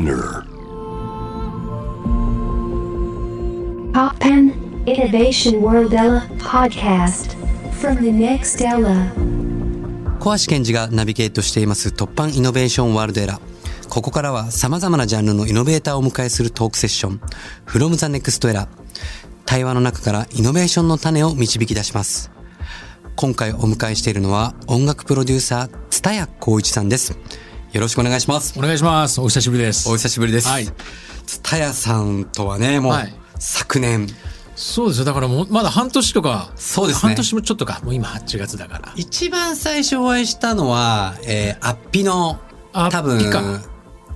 Spinner Pop Pen Innovation World Ella podcast from the next Ella. 小橋健二がナビゲートしています突破イノベーションワールドエラー。ここからは様々なジャンルのイノベーターをお迎えするトークセッション、from the next era。対話の中からイノベーションの種を導き出します。今回お迎えしているのは音楽プロデューサー、蔦谷光一さんです。よろしくお願いします。お願いします。お久しぶりです。お久しぶりです。はい。蔦谷さんとはね、もう、はい昨年、そうですよ。だからもう、まだ半年とか。そうですね半年もちょっとか。もう今8月だから。一番最初お会いしたのは、えー、アッピの、多分、か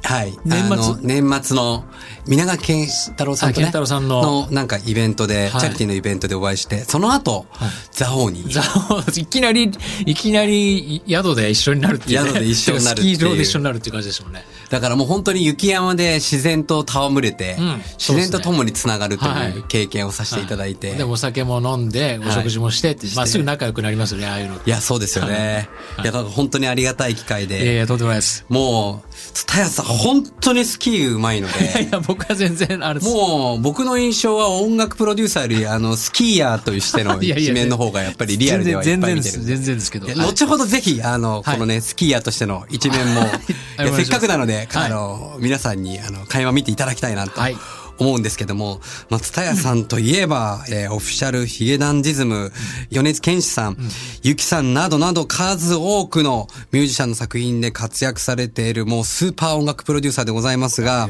はい。年末年末の、皆川健太郎さんとね。あ健太郎さんのなんかイベントで、はいチャリティーのイベントでお会いして、その後、ザオに。ザ いきなり、いきなり宿で一緒になるっていう、ね。宿で一緒になるっていうスキー場で一緒になるっていう感じでしょうね。だからもう本当に雪山で自然と戯れて、うん自然と共につながるとはいいう経験をさせていただいて。で、お酒も飲んで、お食事もしてって、はいまあすぐ仲良くなりますよね、ああいうの。いや、そうですよね。いや、だから本当にありがたい機会で。いやいや、とんでもないです。もう、蔦谷さん本当にスキーうまいのいやいで。や、僕は全然、あれです。もう、僕の印象は音楽プロデューサーより、あの、スキーヤーとしての 一面の方がやっぱりリアルではいっ全然です。ぱい見てる。全然ですけど。後ほどぜひ、あの、はいこのね、スキーヤーとしての一面も、せっかくなので、はいあの、皆さんに、あの、会話見ていただきたいなとはい思うんですけども、まあ、ツタヤさんといえば、えーオフィシャルヒゲダンディズム、米津玄師さん、ゆきさんなどなど数多くのミュージシャンの作品で活躍されている、もうスーパー音楽プロデューサーでございますが。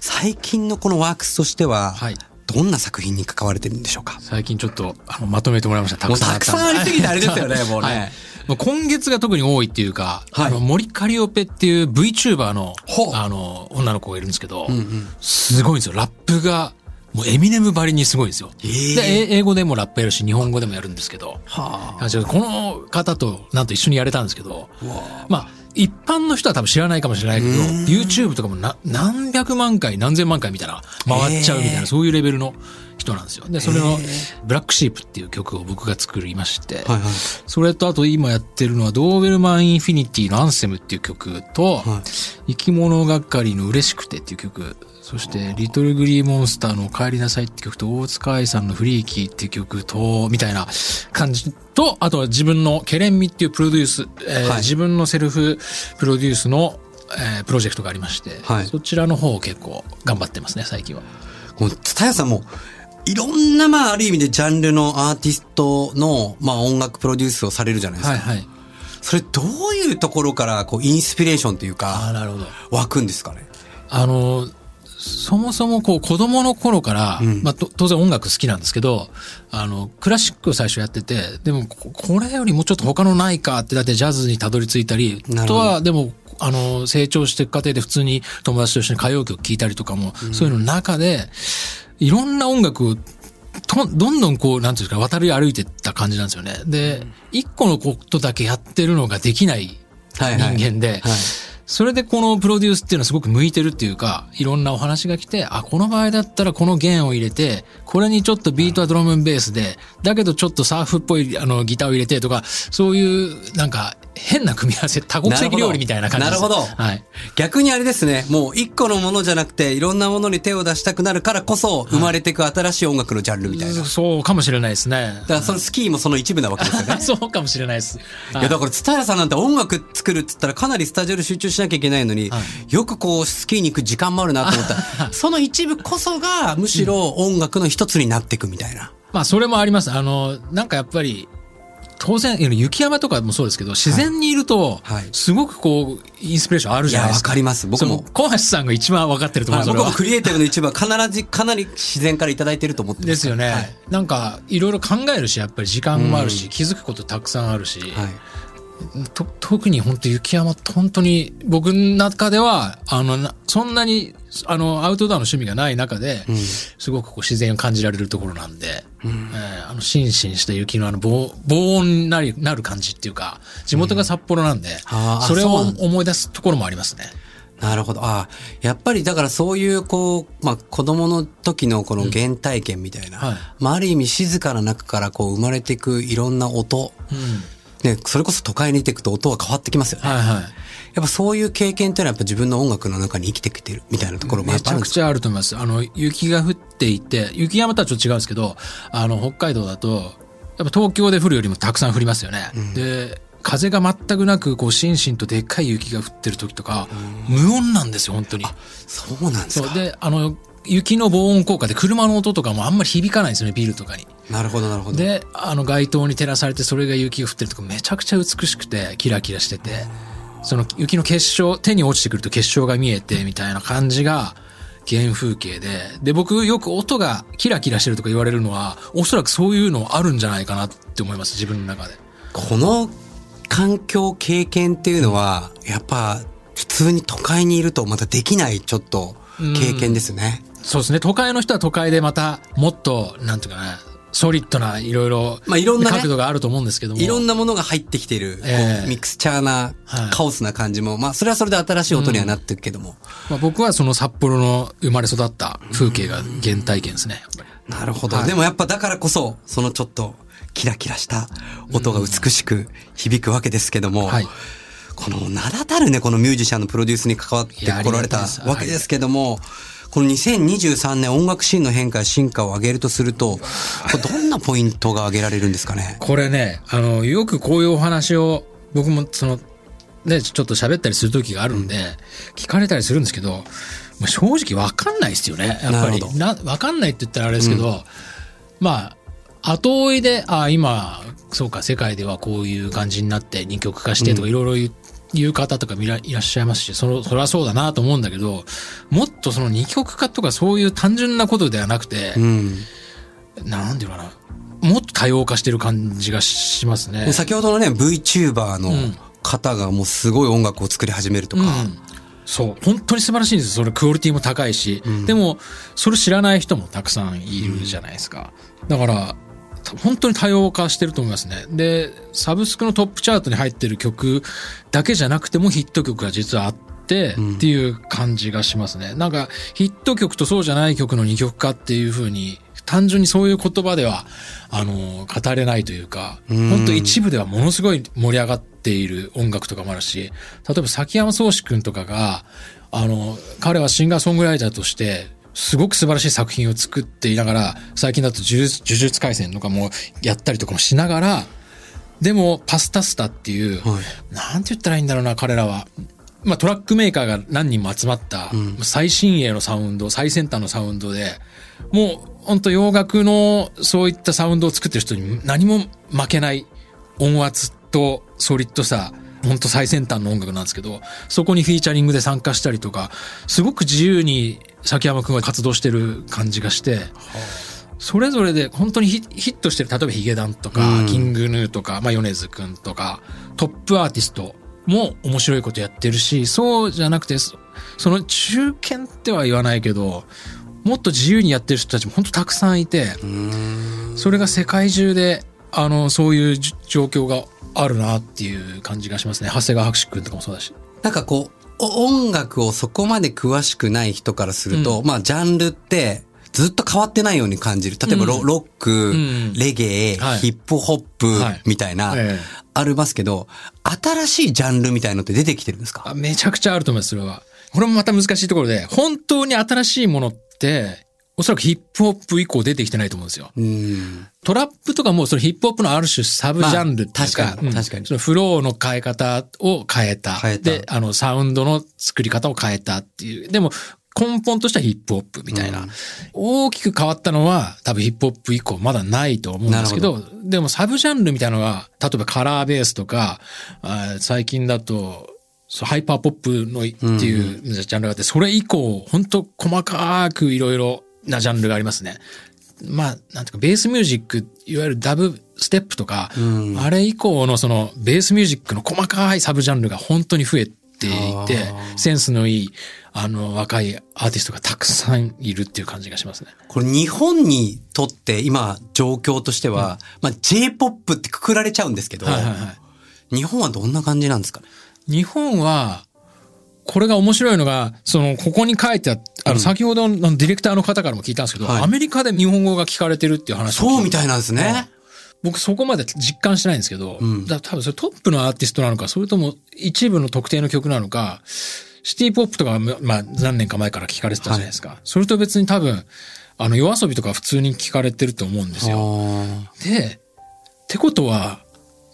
最近のこのワークスとしては、はい。どんな作品に関われてるんでしょうか？最近ちょっと、あの、まとめてもらいました。たくさんもうたくさんありすぎてあれですよねもうね。はいもう今月が特に多いっていうか、はい。あの、森カリオペっていう VTuber のあの、女の子がいるんですけど、すごいんですよ。ラップが、もうエミネムばりにすごいんですよ。ーで、え英語でもラップやるし、日本語でもやるんですけど、はあ。この方となんと一緒にやれたんですけど、まあ、一般の人は多分知らないかもしれないけど、YouTube とかもな何百万回、何千万回みたいな、回っちゃうみたいな、そういうレベルの人なんですよ。で、それの、ブラックシープっていう曲を僕が作りまして、はいはい。それとあと今やってるのは、ドーベルマンインフィニティのアンセムっていう曲と、生き物がかりの嬉しくてっていう曲、そして、リトルグリーモンスターの帰りなさいって曲と、大塚愛さんのフリーキーっていう曲と、みたいな感じと、あとは自分のケレンミっていうプロデュース、えーはい。自分のセルフプロデュースの、えープロジェクトがありまして、はい。そちらの方を結構頑張ってますね、最近は。もう、ツタヤさんも、いろんな、まあ、ある意味でジャンルのアーティストの、まあ、音楽プロデュースをされるじゃないですか。はいはい。それ、どういうところから、こう、インスピレーションというああ、か、なるほど。湧くんですかね？あの、そもそもこう子供の頃から、まあと当然音楽好きなんですけど、あの、クラシックを最初やってて、でもここれよりもちょっと他のないかってだってジャズにたどり着いたり、なるほどとはでも、あの、成長していく過程で普通に友達と一緒に歌謡曲聴いたりとかも、そういうのの中で、いろんな音楽をと、どんどんこう、なんていうんですか、渡り歩いてった感じなんですよね。で、一個のことだけやってるのができない人はいはい。間で、はい。それでこのプロデュースっていうのはすごく向いてるっていうか、いろんなお話が来て、あ、この場合だったらこの弦を入れて、これにちょっとビートはドラムンベースで、だけどちょっとサーフっぽいあのギターを入れてとか、そういうなんか変な組み合わせ、多国籍料理みたいな感じです。なるほどはい。逆にあれですね、もう一個のものじゃなくて、いろんなものに手を出したくなるからこそ、生まれていく新しい音楽のジャンルみたいな。だそうかもしれないですね。から、そのスキーもその一部なわけですよね。そうかもしれないです。いや、だから、ツタヤさんなんて音楽作るっつったらかなりスタジオで集中しなきゃいけないのに、よくこう、スキーに行く時間もあるなと思ったら、その一部こそが、むしろ音楽の一つになっていくみたいな。まあ、それもあります。あの、なんかやっぱり、当然、雪山とかもそうですけど、自然にいるとすごくこう、インスピレーションあるじゃないですか。わかります。僕も。小橋さんが一番分かってると思う、ははい僕も。クリエイティブの一部は必ず、かなり自然からいただいてると思ってます。ですよね。はい。なんか、いろいろ考えるし、やっぱり時間もあるし、気づくことたくさんあるし、はい。と特に本当雪山って本当に僕の中では、あの、なそんなに、あの、アウトドアの趣味がない中で、すごくこう自然を感じられるところなんで、えーあの、しんしんした雪のあの、防防音になり、なる感じっていうか、地元が札幌なんで、それを思い出すところもありますね。なるほど。ああ、やっぱりだからそういうこう、まあ子供の時のこの原体験みたいな、はいまあある意味静かな中からこう生まれていくいろんな音、うん。ね、それこそ都会に出てくと音は変わってきますよね。はいはい。やっぱそういう経験っていうのはやっぱ自分の音楽の中に生きてきてるみたいなところもやめちゃくちゃあると思います。あの、雪が降っていて、雪山とはちょっと違うんですけど、あの、北海道だと、やっぱ東京で降るよりもたくさん降りますよね。で、風が全くなく、こう、しんしんとでっかい雪が降ってる時とか、無音なんですよ、本当に。そうなんですか。で、あの、雪の防音効果で車の音とかもあんまり響かないんですよね、ビルとかに。なるほど、なるほど。で、あの街灯に照らされてそれが雪が降ってるとかめちゃくちゃ美しくてキラキラしてて、その雪の結晶、手に落ちてくると結晶が見えてみたいな感じが原風景で、で、僕よく音がキラキラしてるとか言われるのは、おそらくそういうのあるんじゃないかなって思います、自分の中で。この環境経験っていうのは、やっぱ普通に都会にいるとまたできないちょっと経験ですね。そうですね、都会の人は都会でまたもっと、なんていうかな、ソリッドないろいろ、まあいろんなね角度があると思うんですけども。いろんなものが入ってきてる、こうええミクスチャーなはいカオスな感じも、まあそれはそれで新しい音にはなってるけども。まあ、僕はその札幌の生まれ育った風景が原体験ですね。なるほど。はいでもやっぱだからこそ、そのちょっとキラキラした音が美しく響くわけですけども、はいこの名だたるね、このミュージシャンのプロデュースに関わってこられたわけですけども、この2023年音楽シーンの変化や進化を上げるとすると、どんなポイントが挙げられるんですかね？これね、あの、よくこういうお話を、僕もその、ね、ちょっと喋ったりする時があるんで、聞かれたりするんですけど、まあ正直わかんないですよね、やっぱり。わかんないって言ったらあれですけど、まあ、後追いで、あ今、そうか、世界ではこういう感じになって二極化してとかいろいろ言う方とかもいらいらっしゃいますし、その、それはそうだなと思うんだけど、もっとその二極化とかそういう単純なことではなくて、うん。なんていうのかな。もっと多様化してる感じがしますね。先ほどのね、VTuber のん方がもうすごい音楽を作り始めるとか、うんそう。本当に素晴らしいんですよ。それクオリティも高いし。でも、それ知らない人もたくさんいるじゃないですか。だから、本当に多様化してると思いますね。で、サブスクのトップチャートに入ってる曲だけじゃなくてもヒット曲が実はあって、っていう感じがしますね。なんか、ヒット曲とそうじゃない曲の二曲化っていう風に、単純にそういう言葉では、あの、語れないというか、ん本当一部ではものすごい盛り上がっている音楽とかもあるし、例えば崎山宗志くんとかが、あの、彼はシンガーソングライターとして、すごく素晴らしい作品を作っていながら、最近だと呪術呪術廻戦とかもやったりとかもしながら、でも、パスタスタっていう、はいなんて言ったらいいんだろうな、彼らは。まあ、トラックメーカーが何人も集まった、最新鋭のサウンド、最先端のサウンドで、もう、本当洋楽のそういったサウンドを作ってる人に何も負けない音圧とソリッドさ、本当最先端の音楽なんですけど、そこにフィーチャリングで参加したりとか、すごく自由に崎山くんが活動してる感じがして、それぞれで本当にヒヒットしてる、例えばヒゲダンとか、うんキングヌーとか、まあ、米津くんとか、トップアーティストも面白いことやってるし、そうじゃなくて、そその中堅っては言わないけど、もっと自由にやってる人たちも本当たくさんいて、それが世界中で、あの、そういうじ状況があるなっていう感じがしますね。長谷川博士くんとかもそうだし。なんかこう、お音楽をそこまで詳しくない人からすると、まあジャンルってずっと変わってないように感じる。例えばロ,、うん。ロック、ん。レゲエ、はい。ヒップホップはい。みたいな、ええ。ありますけど、新しいジャンルみたいのって出てきてるんですか？あめちゃくちゃあると思います、それは。これもまた難しいところで、本当に新しいものって、おそらくヒップホップ以降出てきてないと思うんですよ。うん。トラップとかもそのヒップホップのある種サブジャンルっていうか、まあ確かにうん確かにそのフローの変え方を変えた。変えたで、あの、サウンドの作り方を変えたっていう。でも、根本としてはヒップホップみたいな。大きく変わったのは多分ヒップホップ以降まだないと思うんですけど、でもサブジャンルみたいなのが、例えばカラーベースとか、最近だと、ハイパーポップのいっていうジャンルがあって、それ以降、本当細かくいろいろなジャンルがありますね。まあ、なんていうか、ベースミュージック、いわゆるダブステップとか、あれ以降のそのベースミュージックの細かいサブジャンルが本当に増えていてあ、センスのいい、あの、若いアーティストがたくさんいるっていう感じがしますね。これ日本にとって今状況としては、まあ J-POP ってくくられちゃうんですけど、はいはいはい。日本はどんな感じなんですかね？日本は、これが面白いのが、その、ここに書いてああの、先ほどのディレクターの方からも聞いたんですけど、はいアメリカで日本語が聞かれてるっていう話そうみたいなんですね。僕そこまで実感してないんですけど、うんだ多分それトップのアーティストなのか、それとも一部の特定の曲なのか、シティポップとかは、まあ何年か前から聞かれてたじゃないですか。それと別に多分、あの夜遊びとか普通に聞かれてると思うんですよ。あで、ってことは、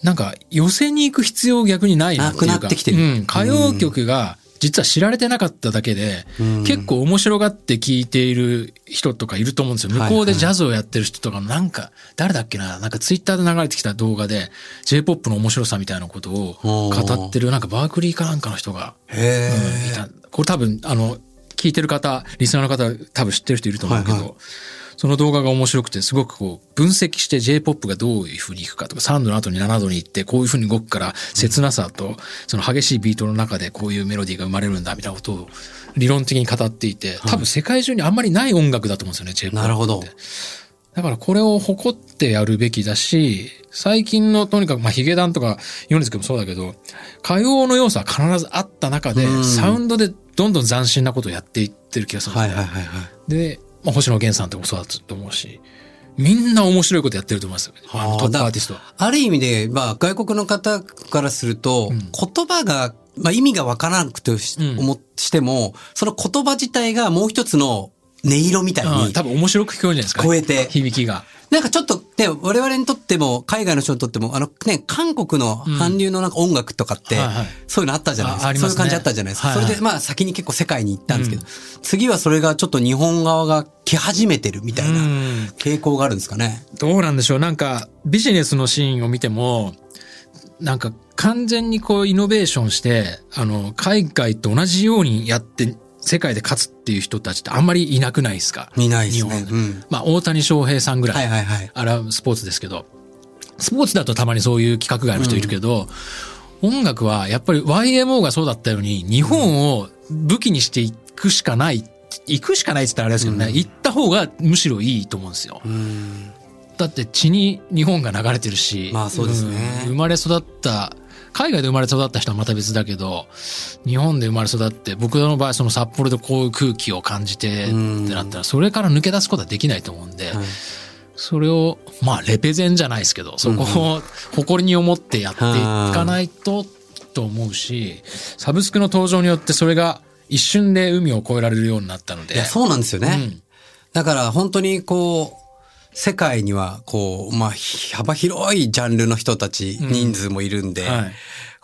なんか寄せに行く必要逆にないなっていうか。なくなってきてるうん。歌謡曲が実は知られてなかっただけで、うん。結構面白がって聞いている人とかいると思うんですよ。向こうでジャズをやってる人とかのなんか、誰だっけな？なんかツイッターで流れてきた動画で J-POP の面白さみたいなことを語ってるなんかバークリーかなんかの人が、うんいた。これ多分、あの、聞いてる方、リスナーの方多分知ってる人いると思うけど、はいはいその動画が面白くて、すごくこう、分析して J-POP がどういう風にいくかとか、3度の後に7度に行って、こういう風に動くから、切なさと、その激しいビートの中でこういうメロディーが生まれるんだ、みたいなことを理論的に語っていて、多分世界中にあんまりない音楽だと思うんですよね、J-POP って。なるほどだからこれを誇ってやるべきだし、最近のとにかく、まあ、ヒゲダンとか、ヨネズ君もそうだけど、歌謡の要素は必ずあった中でう、んサウンドでどんどん斬新なことをやっていってる気がするんですね。はいはいはいはい。で、まあ、星野源さんとかもそうだと思うし、みんな面白いことやってると思いますよ。あのトップアーティストは。ある意味で、まあ、外国の方からすると、ん言葉が、まあ、意味がわからなくてし,、うん思しても、その言葉自体がもう一つの音色みたいにうん多分面白く聞こえるんじゃないですか。超えて、響きが。なんかちょっとね、我々にとっても、海外の人にとっても、あのね、韓国の韓流のなんか音楽とかって、そういうのあったじゃないですか。そういう感じあったじゃないですか。それでまあ先に結構世界に行ったんですけど、次はそれがちょっと日本側が来始めてるみたいなうん。傾向があるんですかね。どうなんでしょう。なんか、ビジネスのシーンを見ても、なんか完全にこうイノベーションして、あの、海外と同じようにやって、世界で勝つっていう人たちってあんまりいなくないですか？見ないですね。日本。うん。まあ、大谷翔平さんぐらい。はいはいはい。あれはスポーツですけど、スポーツだとたまにそういう企画外の人いるけど、音楽はやっぱり YMO がそうだったように、日本を武器にしていくしかない、行くしかないって言ったらあれですけどね、行った方がむしろいいと思うんですよ。うん。だって血に日本が流れてるし、まあそうですね。ん。生まれ育った、海外で生まれ育った人はまた別だけど、日本で生まれ育って、僕の場合その札幌でこういう空気を感じてってうんなったら、それから抜け出すことはできないと思うんで、はいそれを、まあ、レペゼンじゃないですけど、そこを誇りに思ってやっていかないと、と思うし、サブスクの登場によってそれが一瞬で海を越えられるようになったので。いや、そうなんですよね。うんだから本当にこう、世界にはこう、まあ、ひ幅広いジャンルの人たち、うん。人数もいるんで、はい。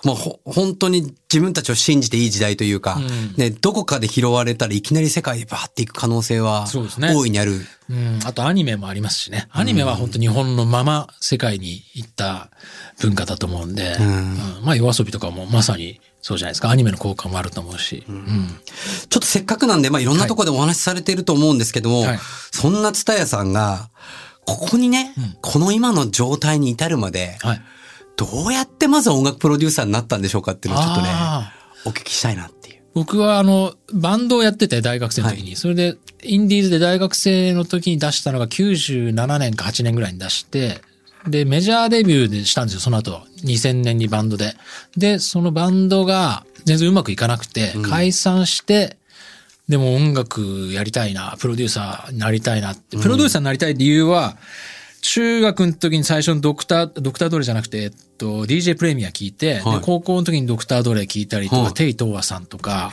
もうほ本当に自分たちを信じていい時代というか、うん。ね、どこかで拾われたらいきなり世界にバーっていく可能性はそうですね。大いにある。うん、あとアニメもありますしね。アニメは本当日本のまま世界に行った文化だと思うんで、うん。うん。まあ夜遊びとかもまさにそうじゃないですか。アニメの効果もあると思うし。うんちょっとせっかくなんで、まあ、いろんなところでお話しされていると思うんですけども、はいそんなツタヤさんが、ここにね、うんこの今の状態に至るまで、はい。どうやってまず音楽プロデューサーになったんでしょうかっていうのをちょっとね、お聞きしたいなっていう。僕はあの、バンドをやってて大学生の時に、それで、インディーズで大学生の時に出したのが97年か8年ぐらいに出して、で、メジャーデビューでしたんですよ、その後。2000年にバンドで。で、そのバンドが全然うまくいかなくて、解散して、でも音楽やりたいな、プロデューサーになりたいなって。プロデューサーになりたい理由は、中学の時に最初のドクター、ドクタードレじゃなくて、えっと、DJ プレミア聞いて、はいで高校の時にドクタードレ聞いたりとか、はいテイトーアさんとか。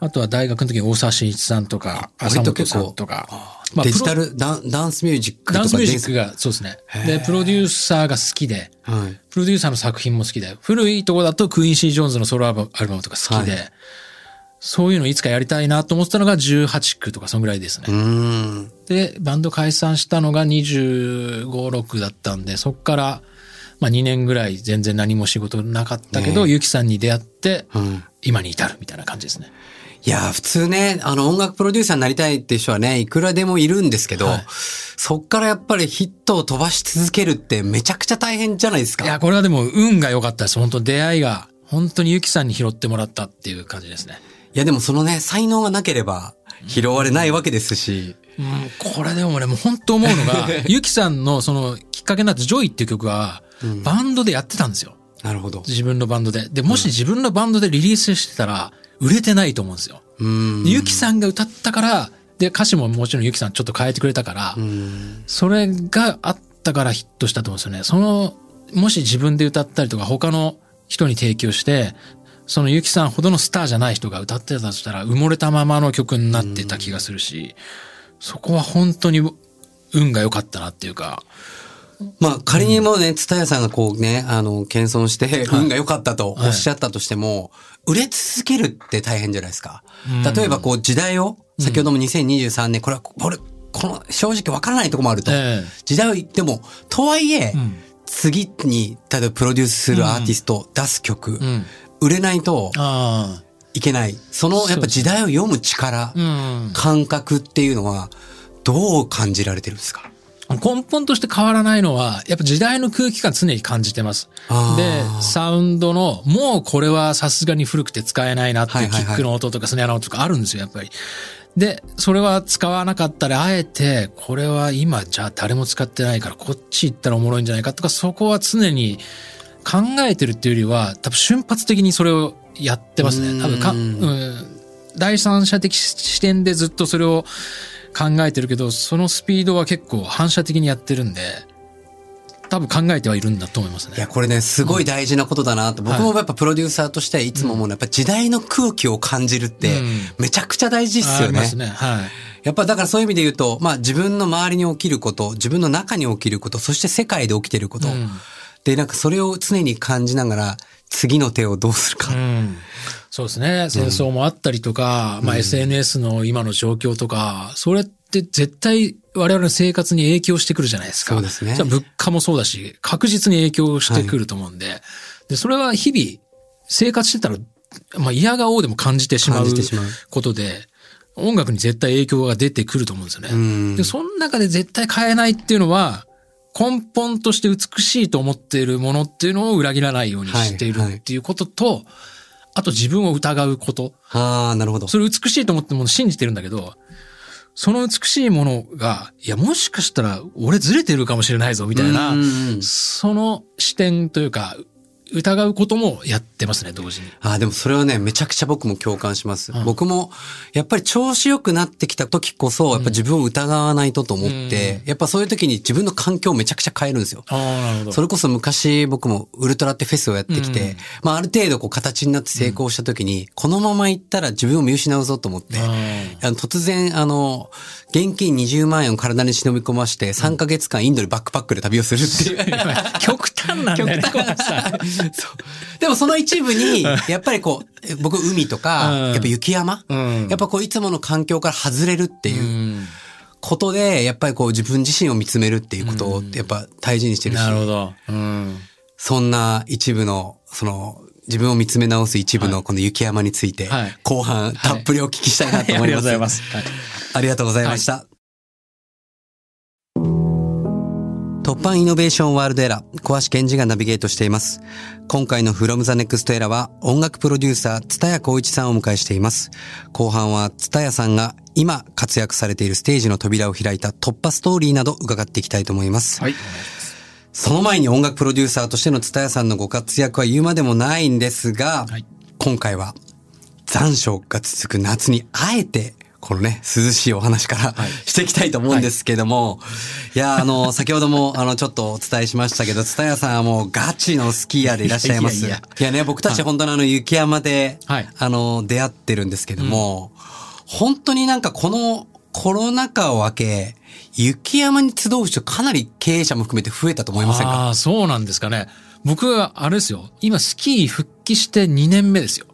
あとは大学の時に大沢慎一さんとか、浅本さんとか、まあデジタルダン、ダンスミュージックダンスミュージックが。が、そうですねで、プロデューサーが好きで、はい。プロデューサーの作品も好きで、古いとこだとクイーンシー・ジョーンズのソロアルバムとか好きで、はそういうのいつかやりたいなと思ってたのが18区とかそんぐらいですね。で、バンド解散したのが25、6だったんで、そっから、まあ2年ぐらい全然何も仕事なかったけど、ねゆきさんに出会って、うん。今に至るみたいな感じですね。いやー、普通ね、あの音楽プロデューサーになりたいって人はね、いくらでもいるんですけど、はいそっからやっぱりヒットを飛ばし続けるってめちゃくちゃ大変じゃないですか。いや、これはでも運が良かったです。本当出会いが、本当に YUKIさんに拾ってもらったっていう感じですね。いやでもそのね、才能がなければ拾われないわけですし、うん、これでもね、もう本当思うのが、YUKIさんのそのきっかけになった JOY っていう曲は、バンドでやってたんですよ。なるほど。自分のバンドで。で、もし自分のバンドでリリースしてたら、売れてないと思うんですよ。うん。ゆきさんが歌ったから、で、歌詞ももちろんゆきさんちょっと変えてくれたから、うん。それがあっったからヒットしたと思うんですよね。その、もし自分で歌ったりとか他の人に提供して、そのゆきさんほどのスターじゃない人が歌ってたとしたら埋もれたままの曲になってた気がするし、そこは本当に運が良かったなっていうか、まあ仮にもうね、ツタヤさんがこうね、あの、謙遜して、運が良かったとおっしゃったとしても、売れ続けるって大変じゃないですか。例えばこう時代を、先ほども2023年、これは、これ、この正直わからないとこもあると。ええ。時代を言っても、とはいえ、ん。次に、例えばプロデュースするアーティスト、出す曲、ん売れないとあいけない。その、やっぱ時代を読む力、あ、うん。感覚っていうのは、どう感じられてるんですか？根本として変わらないのは、やっぱ時代の空気感常に感じてますで、サウンドの、もうこれはさすがに古くて使えないなっていうキックの音とかスネアの音とかあるんですよ、やっぱり。で、それは使わなかったら、あえて、これは今じゃあ誰も使ってないから、こっち行ったらおもろいんじゃないかとか、そこは常に考えてるっていうよりは、多分瞬発的にそれをやってますね。多分か、ううんん、第三者的視点でずっとそれを考えてるけど、そのスピードは結構反射的にやってるんで、多分考えてはいるんだと思いますね。いや、これね、すごい大事なことだなと。僕もやっぱプロデューサーとしていつも思うのは、やっぱ時代の空気を感じるってうん、めちゃくちゃ大事っすよね。ありますね。はい。やっぱだからそういう意味で言うと、まあ自分の周りに起きること、自分の中に起きること、そして世界で起きてること。うんで、なんかそれを常に感じながら、次の手をどうするか。うんそうですね。戦争もあったりとか、まあ SNS の今の状況とか、それって絶対我々の生活に影響してくるじゃないですか。そうですねじゃあ物価もそうだし、確実に影響してくると思うんで、で、それは日々生活してたら、まあ嫌がおうでも感じてしまうことで、音楽に絶対影響が出てくると思うんですよね。んで、その中で絶対変えないっていうのは、根本として美しいと思っているものっていうのを裏切らないようにしているはいはいっていうことと、あと自分を疑うこと。ああ、なるほど。それ美しいと思ってるものを信じてるんだけど、その美しいものが、いや、もしかしたら俺ずれてるかもしれないぞ、みたいなその視点というか、疑うこともやってますね、同時に。ああ、でもそれはね、めちゃくちゃ僕も共感します。僕も、やっぱり調子良くなってきた時こそ、やっぱ自分を疑わないとと思って、やっぱそういう時に自分の環境をめちゃくちゃ変えるんですよ。ああ、なるほど。それこそ昔僕もウルトラってフェスをやってきて、うんまあある程度こう形になって成功した時に、このまま行ったら自分を見失うぞと思って、ああの突然あの、現金20万円を体に忍び込まして3ヶ月間インドでバックパックで旅をするっていう。ー 極端なんだよね、極端そう。でもその一部に、やっぱりこう、え僕海とか、うん。やっぱ雪山、うん。やっぱこういつもの環境から外れるっていううん。ことで、やっぱりこう自分自身を見つめるっていうことをやっぱ大事にしてるし、なるほど。うん。そんな一部の、その、自分を見つめ直す一部のこの雪山について、はい後半たっぷりお聞きしたいなと思います。ありがとうございます。はいありがとうございました。突破イノベーションワールドエラー、小橋健二がナビゲートしています。今回の From the Next Era は音楽プロデューサー、蔦谷光一さんをお迎えしています。後半は蔦谷さんが今活躍されているステージの扉を開いた突破ストーリーなど伺っていきたいと思います。はい。その前に音楽プロデューサーとしての蔦谷さんのご活躍は言うまでもないんですが、はい。今回は残暑が続く夏にあえて、このね、涼しいお話から、していきたいと思うんですけども、い、や、あの、先ほども、あの、ちょっとお伝えしましたけど、蔦谷さんはもうガチのスキーヤーでいらっしゃいます。いいやね、僕たち本当にあの、雪山で、はい。あの、出会ってるんですけども、本当になんかこのコロナ禍を明け、雪山に集う人かなり経営者も含めて増えたと思いませんか？ああ、そうなんですかね。僕は、あれですよ。今、スキー復帰して2年目ですよ。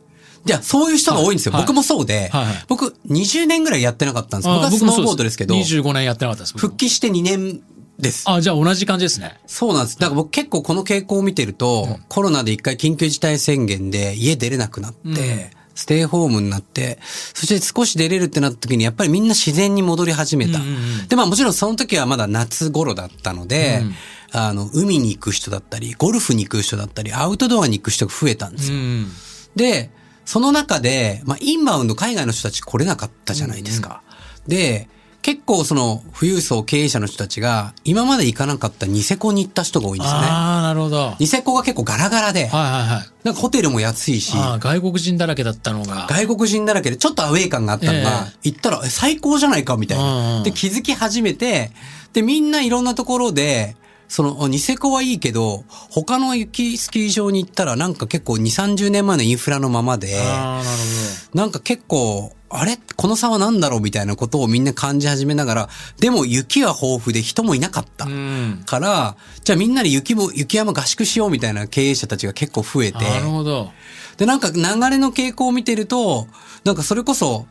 じゃあ、そういう人が多いんですよ。はい僕もそうで、はいはい僕20年ぐらいやってなかったんです。僕あはスノーボードですけど、25年やってなかったです。復帰して2年です。あ、じゃあ同じ感じですね。そうなんです。だから僕結構この傾向を見てると、コロナで一回緊急事態宣言で家出れなくなって、ステイホームになって、そして少し出れるってなった時にやっぱりみんな自然に戻り始めた。うんうんうんで、まあもちろんその時はまだ夏頃だったので、あの、海に行く人だったり、ゴルフに行く人だったり、アウトドアに行く人が増えたんですよ。うん。で、その中で、まあ、インバウンド海外の人たち来れなかったじゃないですか。で、結構その富裕層経営者の人たちが今まで行かなかったニセコに行った人が多いんですよね。ああ、なるほど。はいニセコが結構ガラガラで、はいはい。なんかホテルも安いし、ああ、外国人だらけだったのが。外国人だらけでちょっとアウェイ感があったのが、行ったらえ最高じゃないかみたいうんうな。んで、気づき始めて、で、みんないろんなところで、その、ニセコはいいけど、他の雪スキー場に行ったらなんか結構2、30年前のインフラのままで、ああ、なるなんか結構、あれ？この差は何だろう？みたいなことをみんな感じ始めながら、でも雪は豊富で人もいなかった。から、じゃあみんなで雪も、雪山合宿しようみたいな経営者たちが結構増えて、なるほど。で、なんか流れの傾向を見てると、なんかそれこそ、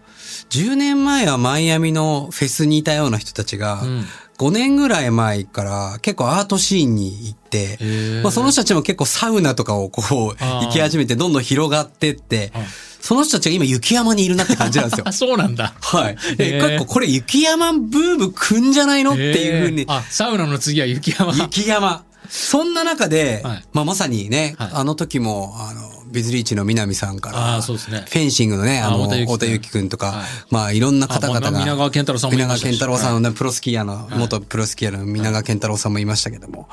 10年前はマイアミのフェスにいたような人たちが、うん5年ぐらい前から結構アートシーンに行ってまあその人たちも結構サウナとかをこう行き始めてどんどん広がってってはい、その人たちが今雪山にいるなって感じなんですよあ。そうなんだ。はい。で、へー結構これ雪山ブーム来んじゃないの？っていうふうにあ、サウナの次は雪山。雪山。そんな中で、はいまあまさにね、はいあの時も、あの、ビズリーチの南さんから、あーそうですね。フェンシングのね、あの、あ太田幸くん。太田幸くんとか、はい。まあいろんな方々が。皆川健太郎さんもい皆川ましたし。健太郎さん、ねプロスキーヤーの、元プロスキーヤーの皆川健太郎さんもいましたけども、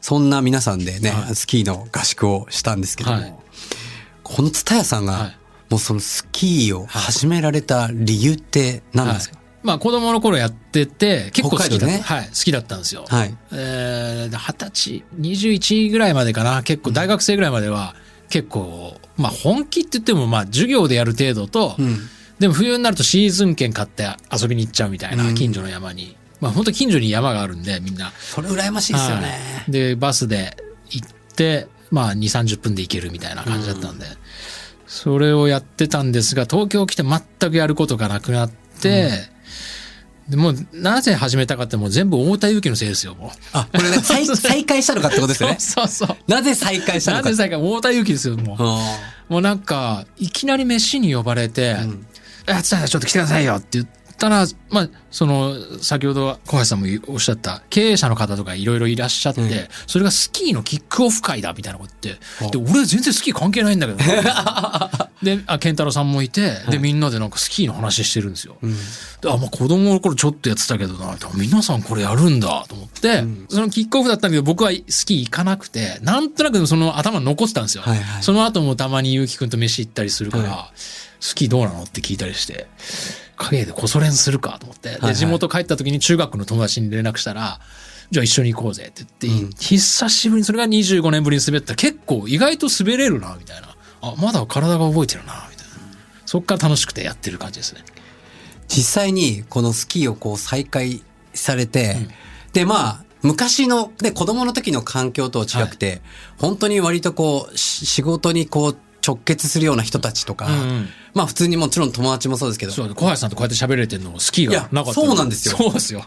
そんな皆さんでね、はい。スキーの合宿をしたんですけども、はい。この蔦屋さんが、はい。もうそのスキーを始められた理由って何なんですか、はい。まあ子供の頃やってて、結構好きだね。はい、好きだったんですよ。はい。えー、二十歳、21ぐらいまでかな、結構大学生ぐらいまでは、結構、まあ本気って言っても、まあ授業でやる程度と、うんでも冬になるとシーズン券買って遊びに行っちゃうみたいな、うん近所の山に。まあ本当近所に山があるんで、みんな。それ羨ましいですよね。はいで、バスで行って、まあ2、30分で行けるみたいな感じだったんで、それをやってたんですが、東京来て全くやることがなくなって、でもうなぜ始めたかってもう全部太田祐樹のせいですよ、もう。あ、これね、再再開したのかってことですよね？そうそうそう。なぜ再開したのか。なぜ最か太田祐樹ですよ、もう。あもうなんか、いきなり飯に呼ばれて、んあ、ちょっと来てくださいよって言ったら、まあ、その、先ほど小橋さんもおっしゃった、経営者の方とかいろいろいらっしゃって、うん。それがスキーのキックオフ会だみたいなこと言って、で、俺全然スキー関係ないんだけど。な で、あ、健太郎さんもいて、で、みんなでなんかスキーの話してるんですよ。うん。であ、まあ子供の頃ちょっとやってたけどな、皆さんこれやるんだと思って、そのキックオフだったんだけど僕はスキー行かなくて、なんとなくその頭に残ってたんですよ。はいはい。その後もたまにゆうきくんと飯行ったりするから、はスキーどうなの？って聞いたりして、影でこそ練するかと思って、はいはいで、地元帰った時に中学の友達に連絡したら、じゃあ一緒に行こうぜって言って、うん久しぶりに、それが25年ぶりに滑ったら結構意外と滑れるな、みたいな。あ、まだ体が覚えてるな、みたいな。そっから楽しくてやってる感じですね。実際にこのスキーをこう再開されて、で、まあ、昔の、ね、子供の時の環境とは違くて、本当に割とこう、し仕事にこう、直結するような人たちとか、うんうんまあ普通にもちろん友達もそうですけど、そう、小林さんとこうやって喋れてるのもスキーがなかったそうなんですよそうですよ。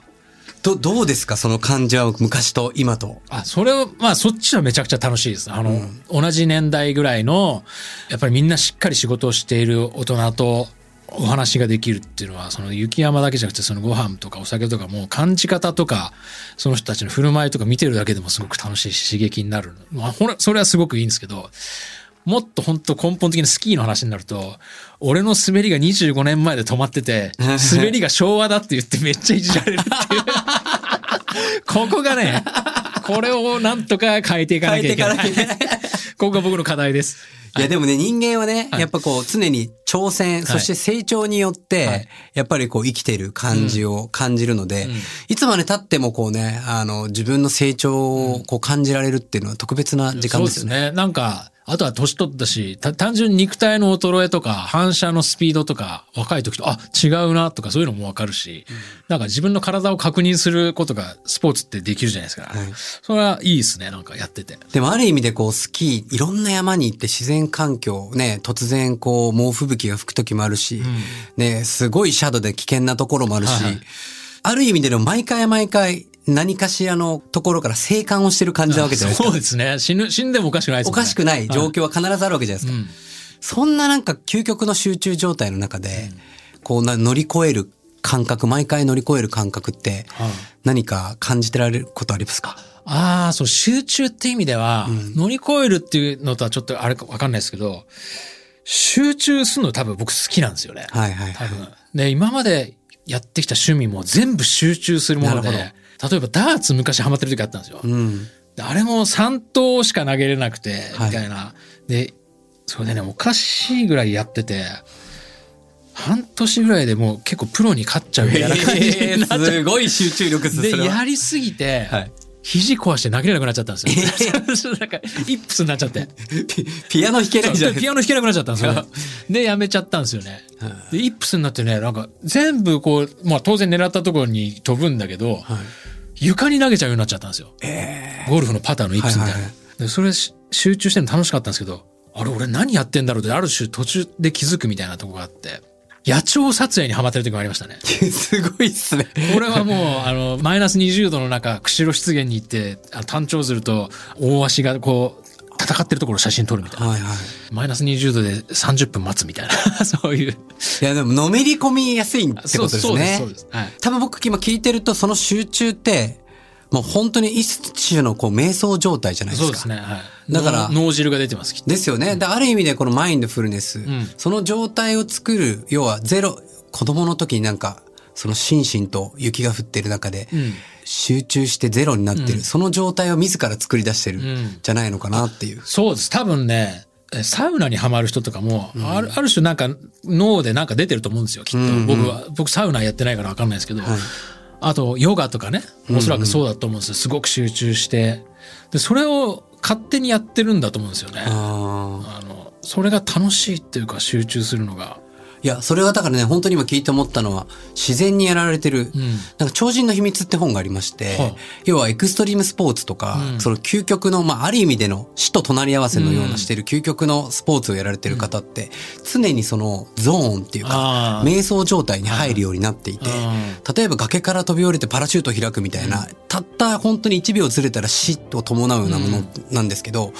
ど、どうですかその感じは昔と今と。あ、それは、まあそっちはめちゃくちゃ楽しいです。あの、同じ年代ぐらいの、やっぱりみんなしっかり仕事をしている大人とお話ができるっていうのは、その雪山だけじゃなくて、そのご飯とかお酒とかも感じ方とか、その人たちの振る舞いとか見てるだけでもすごく楽しいし刺激になる。まあ、ほら、それはすごくいいんですけど、もっと本当根本的なスキーの話になると、俺の滑りが25年前で止まってて、滑りが昭和だって言ってめっちゃいじられるっていう。ここがね、これをなんとか変えていかなきゃいけない。変えていかなきゃいけここが僕の課題です。いやでもね、人間はね、はいやっぱこう常に挑戦、そして成長によって、はいやっぱりこう生きてる感じを感じるので、うんいつまで経ってもこうね、あの、自分の成長をこう感じられるっていうのは特別な時間ですよね。そうですね。なんか、あとは年取ったし、た単純に肉体の衰えとか、反射のスピードとか、若い時と、あ、違うなとかそういうのもわかるし、なんか自分の体を確認することがスポーツってできるじゃないですか。はいそれはいいですね、なんかやってて。でもある意味でこうスキー、いろんな山に行って自然環境、ね、突然こう猛吹雪が吹く時もあるし、ね、すごいシャドウで危険なところもあるし、はいはいある意味での毎回毎回何かしらのところから生還をしてる感じなわけじゃないですか。そうですね。死ぬ、死んでもおかしくないですね。かしくない状況は必ずあるわけじゃないですか。うん。そんななんか究極の集中状態の中で、こうな乗り越える感覚、毎回乗り越える感覚ってはい何か感じてられることありますか？ああ、そう、集中って意味では、乗り越えるっていうのとはちょっとあれかわかんないですけど、集中するの多分僕好きなんですよね。はいはいはい。多分。で、今までやってきた趣味も全部集中するもので、なる例えばダーツ昔ハマってる時あったんですよ。うん。であれも3投しか投げれなくて、はいみたいな。で、それでね、おかしいぐらいやってて、半年ぐらいでもう結構プロに勝っちゃうみたいな感じになっちゃうすごい集中力ですで、やりすぎて、はい肘壊して投げれなくなっちゃったんですよ。なんか、イップスになっちゃって。ピピアノ弾けないじゃないですか。ピアノ弾けなくなっちゃったんですよ。で、やめちゃったんですよね。で、イップスになってね、なんか、全部こう、まあ当然狙ったところに飛ぶんだけど、床に投げちゃうようになっちゃったんですよ。ゴルフのパターのイップスみたいな。はいはいでそれし集中してるの楽しかったんですけど、あれ俺何やってんだろうってある種途中で気づくみたいなとこがあって、野鳥撮影にハマってる時もありましたね。すごいっすね。これはもう、あの、マイナス20度の中、釧路湿原に行って、あの単調ずると大足がこう、戦ってるところを写真撮るみたいな。はいはい。マイナス20度で30分待つみたいな、そういう。いやでものめり込みやすいってことですね。そうです、そうです。はい。多分僕今聞いてるとその集中って、もう本当に一種のこう瞑想状態じゃないですか。そうですね。はい。だから脳脳汁が出てます、きっと。ですよね。で、ある意味でこのマインドフルネス、んその状態を作る、要はゼロ、子供の時になんか、その心身と雪が降ってる中で、ん集中してゼロになってる、その状態を自ら作り出してる、んじゃないのかなっていう。そうです。多分ね、えサウナにはまる人とかも、あるある種なんか脳でなんか出てると思うんですよ、きっと。僕は、僕サウナやってないからわかんないですけど、あとヨガとかね、おそらくそうだと思うんですよ。すごく集中して。で、それを勝手にやってるんだと思うんですよね。あの、それが楽しいっていうか集中するのが。いや、それはだからね、本当に今聞いて思ったのは、自然にやられてる、なんか超人の秘密って本がありまして、はい。要はエクストリームスポーツとか、その究極の、まあ、ある意味での死と隣り合わせのようなしてる究極のスポーツをやられてる方って、常にそのゾーンっていうか瞑想状態に入るようになっていて、例えば崖から飛び降りてパラシュートを開くみたいな、たった本当に1秒ずれたら死を伴うようなものなんですけど、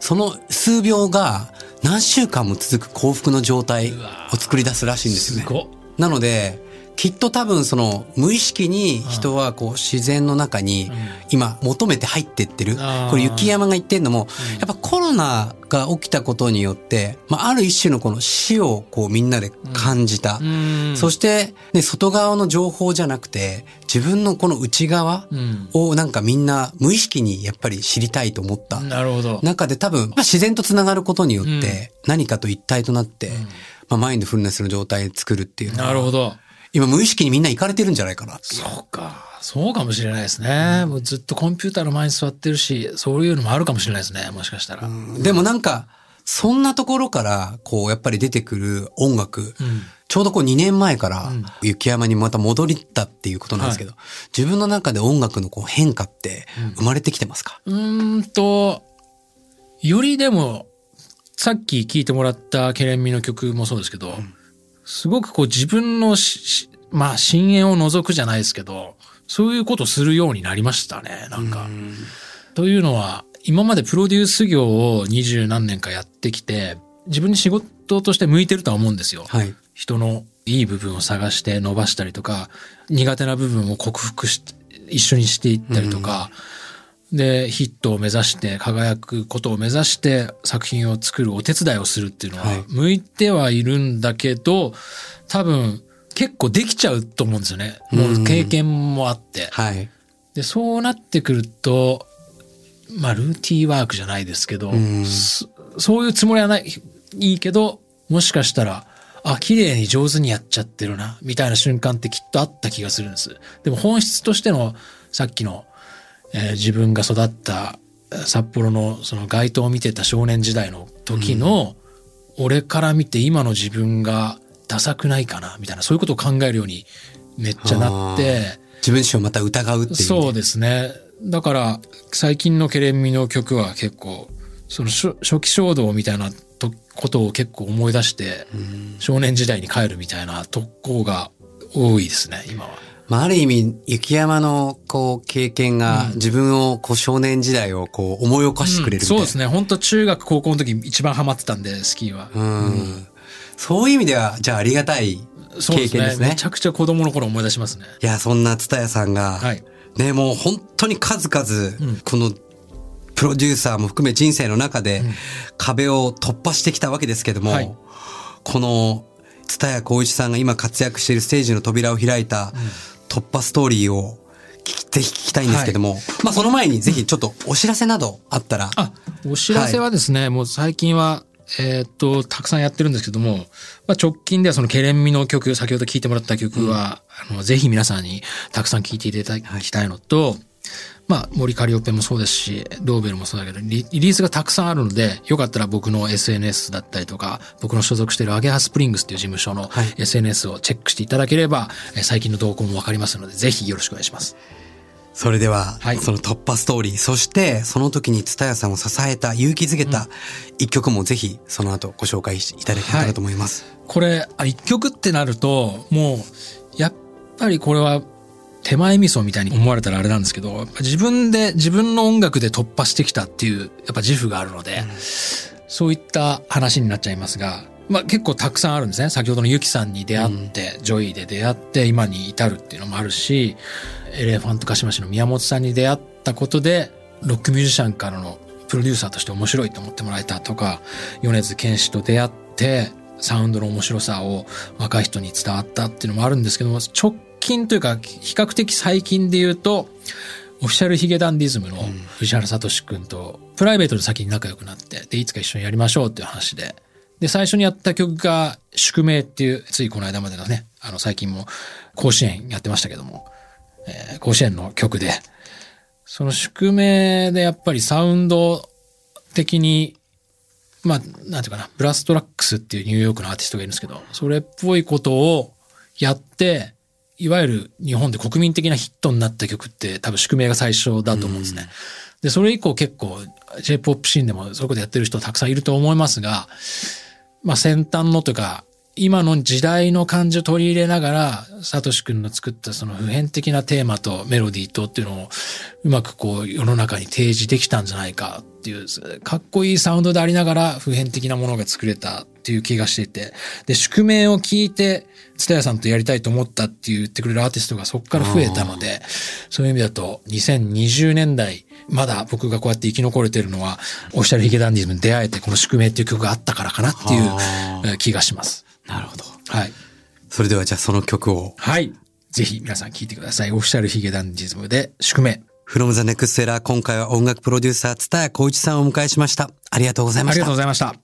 その数秒が何週間も続く幸福の状態を作り出すらしいんですよね。なので、きっと多分その無意識に人はこう自然の中に今求めて入ってってる。これ雪山が言ってんのも、やっぱコロナが起きたことによって、まあある一種のこの死をこうみんなで感じた。うんそして、ね、外側の情報じゃなくて、自分のこの内側うんをなんかみんな無意識にやっぱり知りたいと思った。なるほど。中で多分、まあ、自然とつながることによって、何かと一体となって、まあ、マインドフルネスの状態を作るっていうのはなるほど。今無意識にみんな行かれてるんじゃないかな。そうか。そうかもしれないですね。もうずっとコンピューターの前に座ってるし、そういうのもあるかもしれないですね。もしかしたら。でもなんか、そんなところから、こう、やっぱり出てくる音楽、ちょうどこう2年前から、雪山にまた戻りったっていうことなんですけど、自分の中で音楽のこう変化って生まれてきてますか、うーんと、よりでも、さっき聴いてもらったケレンミの曲もそうですけど、すごくこう自分のししまあ、深淵を覗くじゃないですけど、そういうことするようになりましたね、なんか。というのは、今までプロデュース業を二十何年かやってきて、自分に仕事として向いてるとは思うんですよ。はい。人のいい部分を探して伸ばしたりとか、苦手な部分を克服して、一緒にしていったりとか、で、ヒットを目指して、輝くことを目指して作品を作るお手伝いをするっていうのは、はい向いてはいるんだけど、多分結構できちゃうと思うんですよね。もう経験もあって。はい。で、そうなってくると、まあ、ルーティーワークじゃないですけど、んそそういうつもりはない、いいけど、もしかしたら、あ、綺麗に上手にやっちゃってるな、みたいな瞬間ってきっとあった気がするんです。でも本質としての、さっきの、えー自分が育ったえー札幌のその街灯を見てた少年時代の時の、俺から見て今の自分がダサくないかな、みたいな、そういうことを考えるようにめっちゃなって、自分自身をまた疑うっていう。そうですね。だから、最近のケレンミの曲は結構、その初初期衝動みたいなとことを結構思い出して、少年時代に帰るみたいな特攻が多いですね、今は。まあ、ある意味、雪山の、こう、経験が、自分を、こう、少年時代を、こう、思い起こしてくれるみたいな。そうですね。本当中学、高校の時一番ハマってたんで、スキーは。うん。そういう意味では、じゃあありがたいそうですね経験ですね。めちゃくちゃ子供の頃思い出しますね。いや、そんな蔦屋さんが、はいね、もう本当に数々、この、プロデューサーも含め人生の中で、壁を突破してきたわけですけども、はいこの、蔦屋光一さんが今活躍しているステージの扉を開いた突破ストーリーをぜひ聞きたいんですけども、まあその前にぜひちょっとお知らせなどあったら、あ、お知らせはですね、もう最近は、えーっと、たくさんやってるんですけども、まあ、直近ではそのケレンミの曲、先ほど聴いてもらった曲は、あの、ぜひ皆さんにたくさん聴いていただきたいのと、まあ、森カリオペもそうですし、ドーベルもそうだけどリ、リリースがたくさんあるので、よかったら僕の SNS だったりとか、僕の所属しているアゲハスプリングスっていう事務所のはい SNS をチェックしていただければ、えー最近の動向もわかりますので、ぜひよろしくお願いします。それでは、はいその突破ストーリー、そしてその時に蔦屋さんを支えた、勇気づけた一曲もぜひその後ご紹介いただけたらと思います。これ、あ一曲ってなると、もう、やっぱりこれは、手前味噌みたいに思われたらあれなんですけど、自分で、自分の音楽で突破してきたっていう、やっぱ自負があるので、そういった話になっちゃいますが、まあ結構たくさんあるんですね。先ほどの YUKIさんに出会って、 JOY で出会って、今に至るっていうのもあるし、エレファントカシマシの宮本さんに出会ったことで、ロックミュージシャンからのプロデューサーとして面白いと思ってもらえたとか、米津玄師と出会って、サウンドの面白さを若い人に伝わったっていうのもあるんですけども、直近というか、比較的最近で言うと、オフィシャルヒゲダンディズムの藤原聡君とプライベートで先に仲良くなって、で、いつか一緒にやりましょうっていう話で、で、最初にやった曲が宿命っていう、ついこの間までのね、あの最近も甲子園やってましたけども、えー甲子園の曲で、その宿命でやっぱりサウンド的に、まあ、なんていうかな、ブラストラックスっていうニューヨークのアーティストがいるんですけど、それっぽいことをやって、いわゆる日本で国民的なヒットになった曲って多分宿命が最初だと思うんですね。で、それ以降結構 J-POP シーンでもそういうことやってる人たくさんいると思いますが、まあ先端のというか、今の時代の感じを取り入れながら、サトシ君の作ったその普遍的なテーマとメロディーとっていうのをうまくこう世の中に提示できたんじゃないかっていう、かっこいいサウンドでありながら普遍的なものが作れたっていう気がしていて、で、宿命を聞いて、ツタヤさんとやりたいと思ったって言ってくれるアーティストがそこから増えたので、そういう意味だと2020年代、まだ僕がこうやって生き残れてるのは、オフィシャルヒゲダンディズムに出会えてこの宿命っていう曲があったからかなっていう気がします。なるほど。はい。それではじゃあその曲を、はい。ぜひ皆さん聴いてください。オフィシャルヒゲダンディズムで宿命。From the Next Era 今回は音楽プロデューサー、蔦谷光一さんをお迎えしました。ありがとうございましたありがとうご。ざいました。